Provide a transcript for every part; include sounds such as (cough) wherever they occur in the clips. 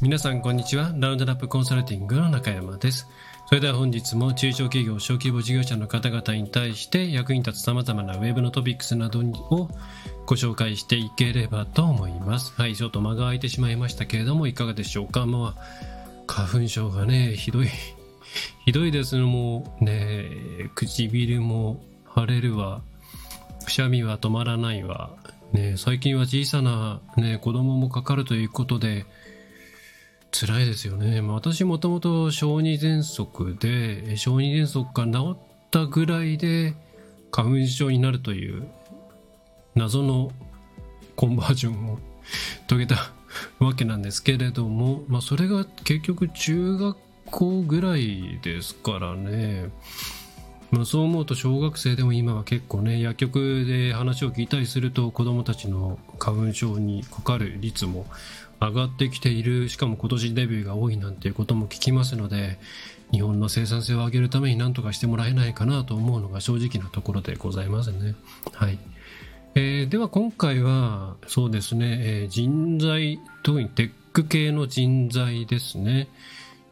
皆さんこんにちは。ラウンドラップコンサルティングの中山です。それでは本日も中小企業小規模事業者の方々に対して役に立つ様々なウェブのトピックスなどをご紹介していければと思います。はいちょっと間が空いてしまいましたけれどもいかがでしょうか？まあ花粉症がねひどい。(laughs) ひどいですもうね唇も腫れるわ。くしゃみは止まらないわ。ね、最近は小さな、ね、子供もかかるということで辛いですよね。私もともと小児喘息で小児喘息が治ったぐらいで花粉症になるという謎のコンバージョンを遂げたわけなんですけれども、まあ、それが結局中学校ぐらいですからね。まあ、そう思うと小学生でも今は結構ね薬局で話を聞いたりすると子どもたちの花粉症にかかる率も上がってきているしかも今年デビューが多いなんていうことも聞きますので日本の生産性を上げるために何とかしてもらえないかなと思うのが正直なところでございますね。はいえー、では今回はそうですね、えー、人材特にテック系の人材ですね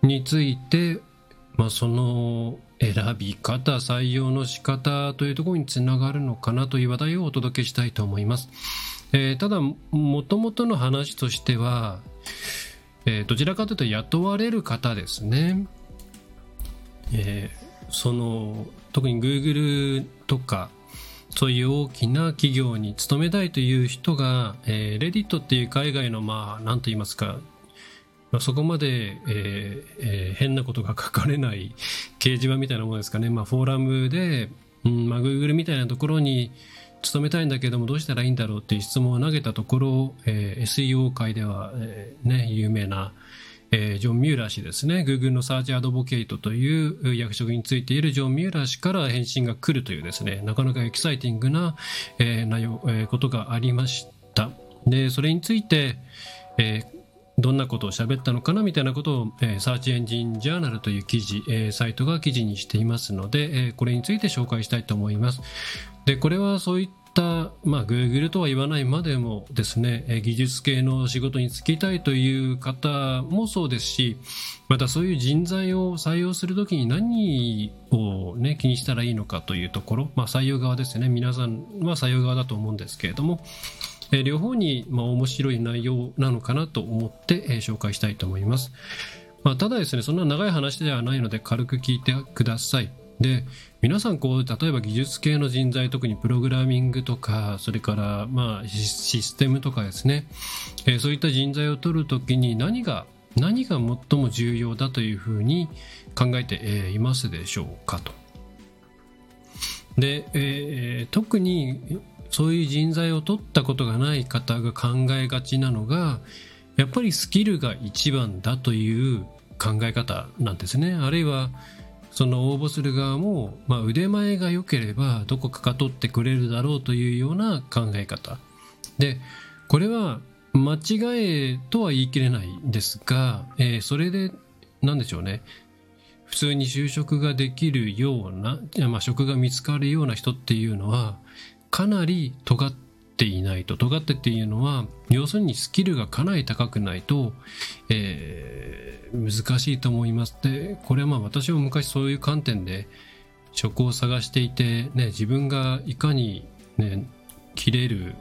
について、まあ、その選び方、採用の仕方というところにつながるのかなという話題をお届けしたいと思います。えー、ただ、もともとの話としては、えー、どちらかというと雇われる方ですね。えー、その、特に Google とか、そういう大きな企業に勤めたいという人が、えー、レディットっていう海外の、まあ、なんと言いますか、まあ、そこまで、えーえー、変なことが書かれない (laughs) 掲示板みたいなものですかね、まあ、フォーラムで、うんまあ、Google みたいなところに勤めたいんだけどもどうしたらいいんだろうっていう質問を投げたところ、えー、SEO 界では、えーね、有名な、えー、ジョン・ミューラー氏ですね。Google のサーチアドボケイトという役職についているジョン・ミューラー氏から返信が来るというですね。なかなかエキサイティングな、えー内容えー、ことがありました。でそれについて、えーどんなことを喋ったのかなみたいなことを、えー、サーチエンジンジャーナルという記事、えー、サイトが記事にしていますので、えー、これについて紹介したいと思います。で、これはそういった、まあ、Google とは言わないまでもですね、え技術系の仕事に就きたいという方もそうですし、またそういう人材を採用するときに何をね、気にしたらいいのかというところ、まあ、採用側ですね。皆さんは採用側だと思うんですけれども、え両方に、まあ、面白い内容なのかなと思って、え紹介したいと思います。まあ、ただですね、そんな長い話ではないので軽く聞いてください。で、皆さんこう、例えば技術系の人材、特にプログラミングとか、それからまあシステムとかですね、えそういった人材を取るときに何が、何が最も重要だというふうに考えていますでしょうかと。で、えー、特にそういう人材を取ったことがない方が考えがちなのがやっぱりスキルが一番だという考え方なんですね。あるいはその応募する側も、まあ、腕前が良ければどこかが取ってくれるだろうというような考え方。でこれは間違いとは言い切れないんですが、えー、それで何でしょうね。普通に就職ができるような、まあ、職が見つかるような人っていうのはかなり尖っていないと。尖ってっていうのは要するにスキルがかなり高くないと、えー、難しいと思います。でこれはまあ私も昔そういう観点で職を探していて、ね、自分がいかに、ね、切れる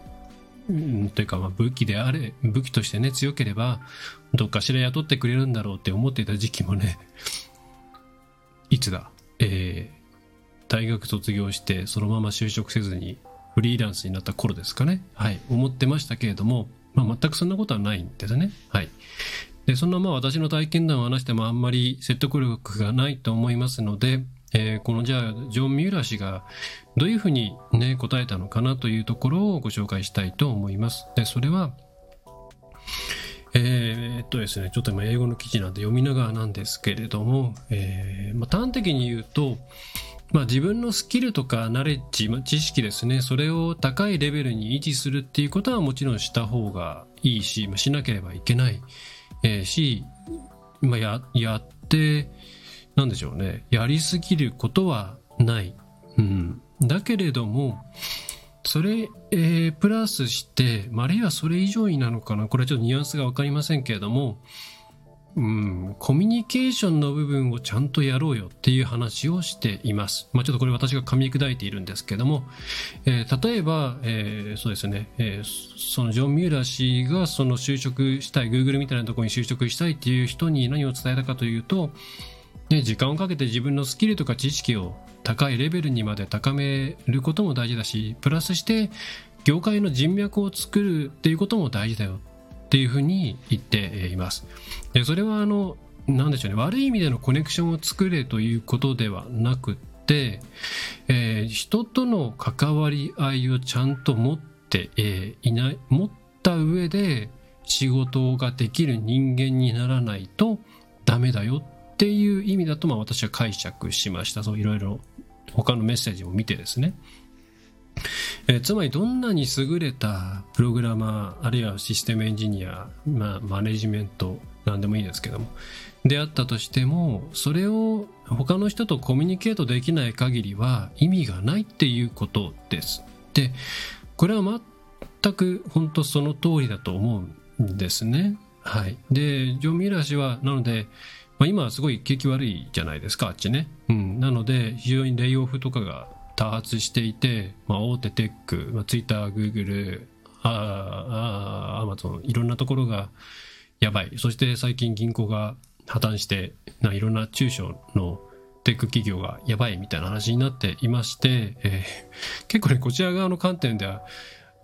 ん、というかまあ武器であれ武器としてね強ければどっかしら雇ってくれるんだろうって思っていた時期もねいつだ？えー、大学卒業してそのまま就職せずにフリーランスになった頃ですかね。はい。思ってましたけれども、まあ、全くそんなことはないんですね。はい。で、そんなまあ私の体験談を話してもあんまり説得力がないと思いますので、えー、このじゃあ、ジョン・ミューラー氏がどういうふうにね、答えたのかなというところをご紹介したいと思います。で、それは、えー、っとですね、ちょっと今英語の記事なんで読みながらなんですけれども、えー、まあ、端的に言うと、まあ、自分のスキルとかナレッジ、まあ、知識ですね、それを高いレベルに維持するっていうことはもちろんした方がいいし、まあ、しなければいけない、えー、し、まあ、や、やって、なんでしょうね、やりすぎることはない。うん。だけれども、それ、えー、プラスして、まあ、あるいはそれ以上になのかな、これはちょっとニュアンスがわかりませんけれども、うん、コミュニケーションの部分をちゃんとやろうよっていう話をしています。まあ、ちょっとこれ私が噛み砕いているんですけども、えー、例えば、えー、そうですね、えー、そのジョン・ミューラー氏がその就職したい、Google みたいなところに就職したいっていう人に何を伝えたかというと、ね、時間をかけて自分のスキルとか知識を高いレベルにまで高めることも大事だし、プラスして業界の人脈を作るっていうことも大事だよっていうふうに言っています。でそれはあの、なんでしょうね、悪い意味でのコネクションを作れということではなくて、えー、人との関わり合いをちゃんと持って、えー、いない、持った上で仕事ができる人間にならないとダメだよっていう意味だと、まあ私は解釈しました。そういろいろ他のメッセージを見てですね。えー、つまりどんなに優れたプログラマーあるいはシステムエンジニア、まあ、マネジメント何でもいいですけどもであったとしてもそれを他の人とコミュニケートできない限りは意味がないっていうことです。でこれは全く本当その通りだと思うんですね。はい、でジョン・ミラー氏はなので、まあ、今はすごい景気悪いじゃないですかあっちね。うん、なので非常にレイオフとかが多発していて、まあ、大手テック、まあ、ツイッター、グーグル、あアマゾン、いろんなところがやばい。そして最近銀行が破綻して、ないろんな中小のテック企業がやばいみたいな話になっていまして、えー、結構ね、こちら側の観点では、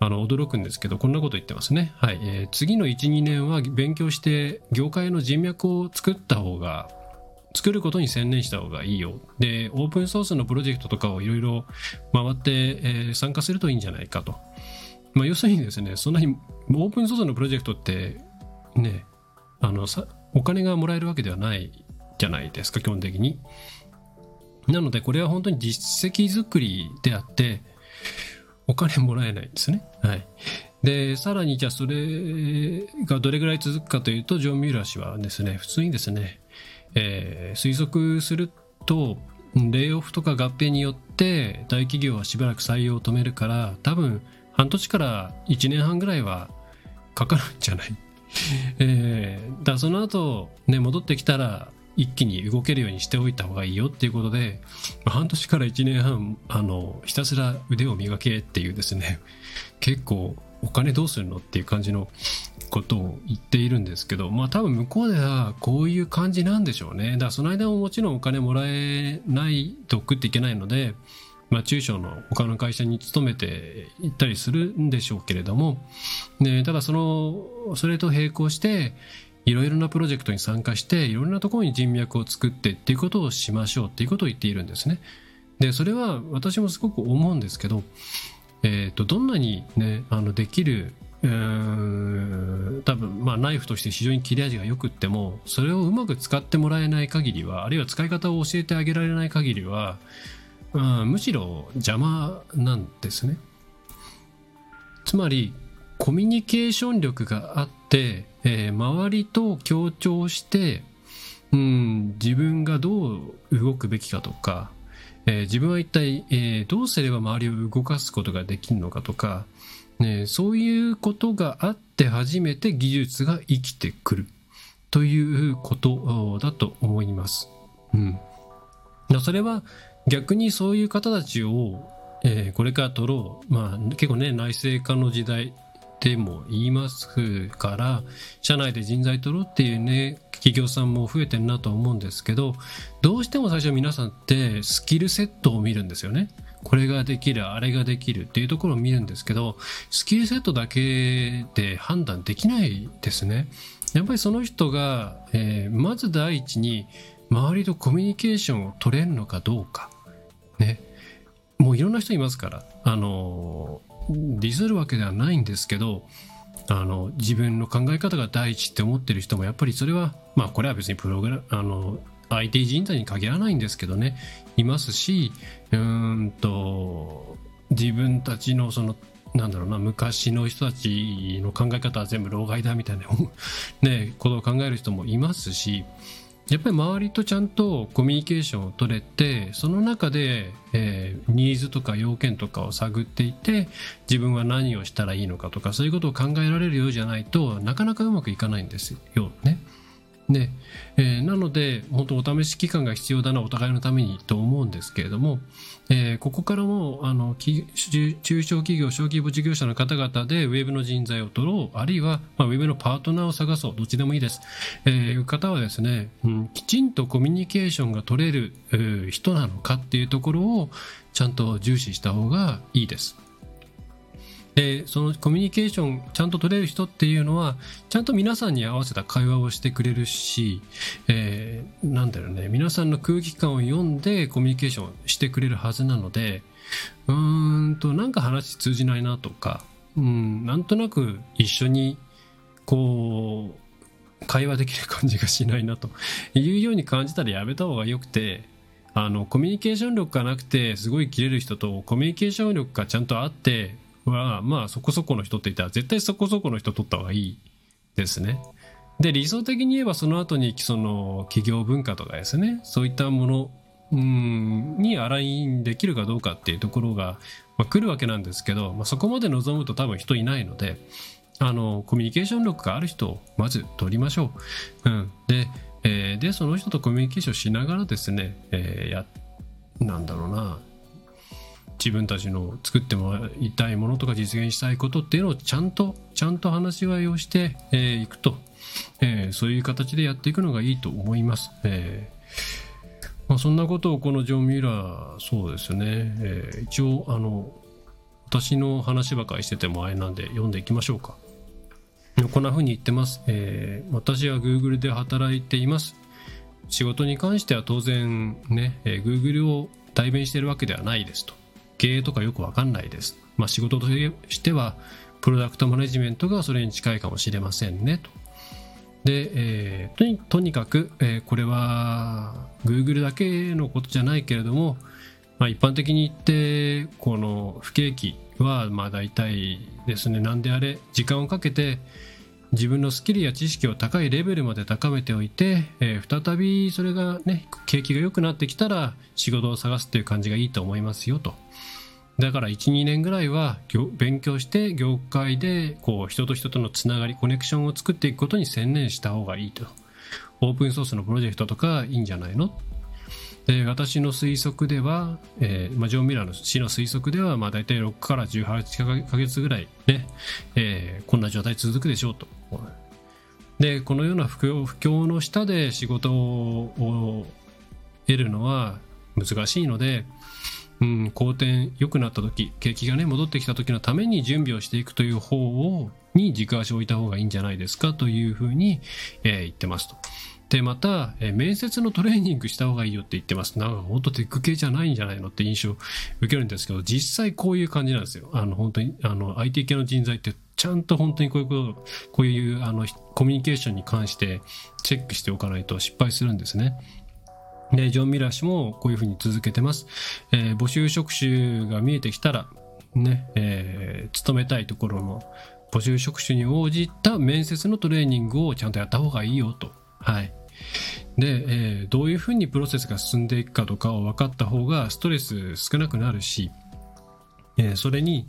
あの、驚くんですけど、こんなこと言ってますね。はい。えー、次の1、2年は勉強して、業界の人脈を作った方が作ることに専念した方がいいよ。で、オープンソースのプロジェクトとかをいろいろ回って、えー、参加するといいんじゃないかと。まあ、要するにですね、そんなにオープンソースのプロジェクトってね、あのさ、お金がもらえるわけではないじゃないですか、基本的に。なので、これは本当に実績作りであって、お金もらえないんですね。はい。で、さらにじゃあそれがどれぐらい続くかというと、ジョン・ミューラー氏はですね、普通にですね、えー、推測するとレイオフとか合併によって大企業はしばらく採用を止めるから多分半年から1年半ぐらいはかかるんじゃない、(laughs) えー、だその後ね戻ってきたら一気に動けるようにしておいた方がいいよっていうことで、半年から1年半あのひたすら腕を磨けっていうですね結構お金どうするのっていう感じのことを言っているんですけど、まあ多分向こうではこういう感じなんでしょうね。だからその間ももちろんお金もらえないと食っていけないので、まあ中小の他の会社に勤めていったりするんでしょうけれども、ね、ただその、それと並行して、いろいろなプロジェクトに参加して、いろんなところに人脈を作ってっていうことをしましょうっていうことを言っているんですね。で、それは私もすごく思うんですけど、え、ー、と、どんなにね、あの、できる多分まあナイフとして非常に切れ味がよくってもそれをうまく使ってもらえない限りはあるいは使い方を教えてあげられない限りは、うん、むしろ邪魔なんですね。つまりコミュニケーション力があって、えー、周りと協調してうん自分がどう動くべきかとか、えー、自分は一体、えー、どうすれば周りを動かすことができるのかとかね、そういうことがあって初めて技術が生きてくるということだと思います。うん。それは逆にそういう方たちを、えー、これから取ろう。まあ結構ね、内政化の時代でも言いますから、社内で人材取ろうっていうね、企業さんも増えてるなと思うんですけど、どうしても最初皆さんってスキルセットを見るんですよね。これができる、あれができるっていうところを見るんですけど、スキルセットだけで判断できないですね。やっぱりその人が、えー、まず第一に周りとコミュニケーションを取れるのかどうか。ね。もういろんな人いますから、あの、ディスるわけではないんですけど、あの自分の考え方が第一って思ってる人もやっぱりそれはまあこれは別にプログラあの IT 人材に限らないんですけどねいますしうんと自分たちのそのなんだろうな昔の人たちの考え方は全部老害だみたいな (laughs) ねことを考える人もいますしやっぱり周りとちゃんとコミュニケーションを取れてその中で、えー、ニーズとか要件とかを探っていて自分は何をしたらいいのかとかそういうことを考えられるようじゃないとなかなかうまくいかないんですよね。で、えー、なので本当お試し期間が必要だなお互いのためにと思うんですけれども、えー、ここからもあの中小企業小規模事業者の方々でウェブの人材を取ろうあるいは、まあ、ウェブのパートナーを探そうどっちでもいいです、えー、いう方はですね、うん、きちんとコミュニケーションが取れる、えー、人なのかっていうところをちゃんと重視した方がいいです。でそのコミュニケーションちゃんと取れる人っていうのはちゃんと皆さんに合わせた会話をしてくれるし、えー、なんだろうね皆さんの空気感を読んでコミュニケーションしてくれるはずなのでうーんとなんか話通じないなとかうんなんとなく一緒にこう会話できる感じがしないなというように感じたらやめた方がよくてあのコミュニケーション力がなくてすごい切れる人とコミュニケーション力がちゃんとあっては、まあそこそこの人って言ったら絶対そこそこの人取った方がいいですね。で、理想的に言えばその後にその企業文化とかですね、そういったものうんにアラインできるかどうかっていうところが、まあ、来るわけなんですけど、まあ、そこまで望むと多分人いないので、あの、コミュニケーション力がある人をまず取りましょう。うん。で、えー、で、その人とコミュニケーションしながらですね、えー、や、なんだろうな、自分たちの作ってもらいたいものとか実現したいことっていうのをちゃんとちゃんと話し合いをしてい、えー、くと、えー、そういう形でやっていくのがいいと思います。えーまあ、そんなことをこのジョン・ミュラーそうですね、えー、一応あの私の話ばかりしててもあれなんで読んでいきましょうか。こんな風に言ってます。えー、私は Google で働いています。仕事に関しては当然ね、えー、Google を代弁しているわけではないですと。経営とかよくわかんないです。まあ、仕事としては、プロダクトマネジメントがそれに近いかもしれませんね、と。で、えー、とにとにかく、えー、これは Google だけのことじゃないけれども、まあ、一般的に言ってこの不景気はまあ大体ですね何であれ時間をかけて自分のスキルや知識を高いレベルまで高めておいて、えー、再びそれがね景気が良くなってきたら仕事を探すっていう感じがいいと思いますよと。だから12年ぐらいは勉強して業界でこう人と人とのつながりコネクションを作っていくことに専念した方がいいとオープンソースのプロジェクトとかいいんじゃないの？で私の推測では、えーまあ、ジョン・ミラーの氏の推測では、まあ、大体6から18か月ぐらいね、えー、こんな状態続くでしょうと。でこのような不況不況の下で仕事を得るのは難しいので、うん、好転良くなった時景気がね戻ってきた時のために準備をしていくという方をに軸足を置いた方がいいんじゃないですかというふうに、えー、言ってますと。でまた、え、面接のトレーニングした方がいいよって言ってますなんか本当テック系じゃないんじゃないのって印象を受けるんですけど実際こういう感じなんですよあの本当にあの IT 系の人材ってちゃんと本当にこういうことこういうあのコミュニケーションに関してチェックしておかないと失敗するんですね。で、ジョン・ミラー氏もこういうふうに続けてます。えー、募集職種が見えてきたら、ね、えー、勤めたいところの募集職種に応じた面接のトレーニングをちゃんとやった方がいいよと。はい。で、えー、どういうふうにプロセスが進んでいくかとかを分かった方がストレス少なくなるし、えー、それに、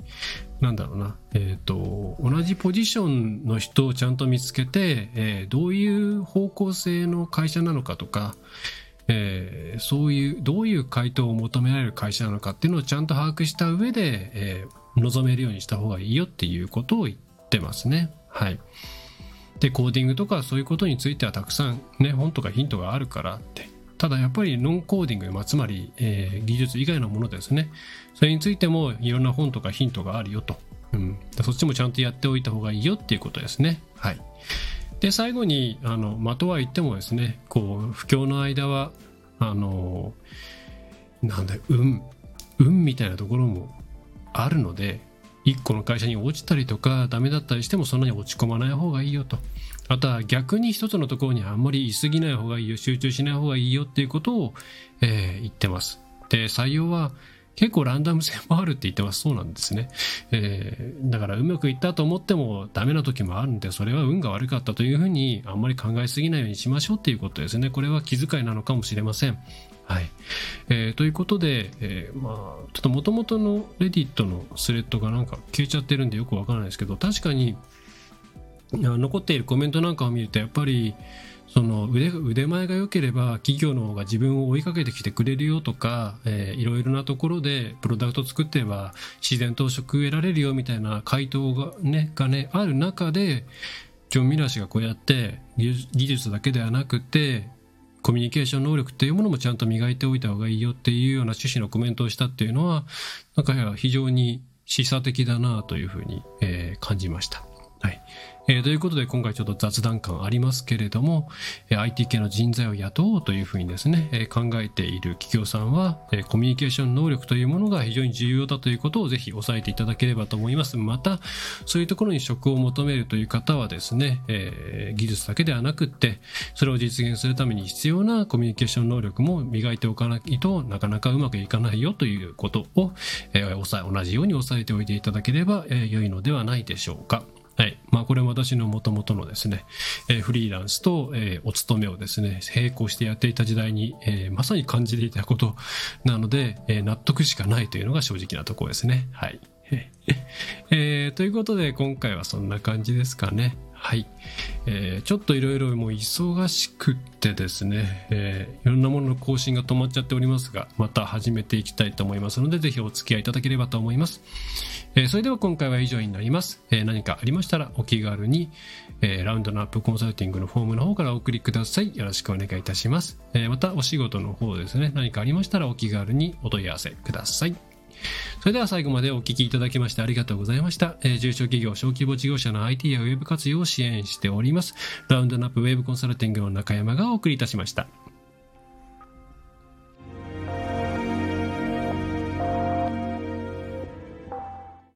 なんだろうな、えっ、ー、と、同じポジションの人をちゃんと見つけて、えー、どういう方向性の会社なのかとか、えー、そういうどういう回答を求められる会社なのかっていうのをちゃんと把握した上で、えー、望めるようにした方がいいよっていうことを言ってますね。はい。で、コーディングとかそういうことについてはたくさんね、本とかヒントがあるからって。ただやっぱりノンコーディング、まあ、つまり、えー、技術以外のものですね。それについてもいろんな本とかヒントがあるよと。うん。そっちもちゃんとやっておいた方がいいよっていうことですね。はい。で最後にあの、まとは言ってもですねこう不況の間はあのなんだ運運みたいなところもあるので1個の会社に落ちたりとかダメだったりしてもそんなに落ち込まない方がいいよとあとは逆に一つのところにあんまりいすぎない方がいいよ集中しない方がいいよっていうことを、えー、言ってますで採用は結構ランダム性もあるって言ってます。そうなんですね。えー、だからうまくいったと思ってもダメな時もあるんで、それは運が悪かったというふうにあんまり考えすぎないようにしましょうっていうことですね。これは気遣いなのかもしれません。はい。えー、ということで、えー、まあ、ちょっと元々のレディットのスレッドがなんか消えちゃってるんでよくわからないですけど、確かに残っているコメントなんかを見ると、やっぱりその腕腕前が良ければ企業の方が自分を追いかけてきてくれるよとか、えー、いろいろなところでプロダクト作ってれば自然と食得られるよみたいな回答がねがねある中でジョン・ミラー氏がこうやって技術だけではなくてコミュニケーション能力っていうものもちゃんと磨いておいた方がいいよっていうような趣旨のコメントをしたっていうのはなんか非常に示唆的だなというふうに、えー、感じました。はい。えー、ということで今回ちょっと雑談感ありますけれども、えー、IT 系の人材を雇おうというふうにですね、えー、考えている企業さんは、えー、コミュニケーション能力というものが非常に重要だということをぜひ押さえていただければと思います。また、そういうところに職を求めるという方はですね、えー、技術だけではなくって、それを実現するために必要なコミュニケーション能力も磨いておかないとなかなかうまくいかないよということを、えー、同じように押さえておいていただければ、えー、良いのではないでしょうか。はい。まあ、これは私のもともとのですね、えー、フリーランスと、えー、お勤めをですね、並行してやっていた時代に、えー、まさに感じていたことなので、え納得しかないというのが正直なところですね。はい。(laughs) えー、ということで、今回はそんな感じですかね。はい。えー、ちょっといろいろもう忙しくってですね、えー、いろんなものの更新が止まっちゃっておりますが、また始めていきたいと思いますので、ぜひお付き合いいただければと思います。えー、それでは今回は以上になります。えー、何かありましたらお気軽に、えー、ラウンドナップコンサルティングのフォームの方からお送りください。よろしくお願いいたします。え、またお仕事の方ですね、何かありましたらお気軽にお問い合わせください。それでは最後までお聞きいただきましてありがとうございました。えー、中小企業、小規模事業者の IT やウェブ活用を支援しております。ラウンドナップウェブコンサルティングの中山がお送りいたしました。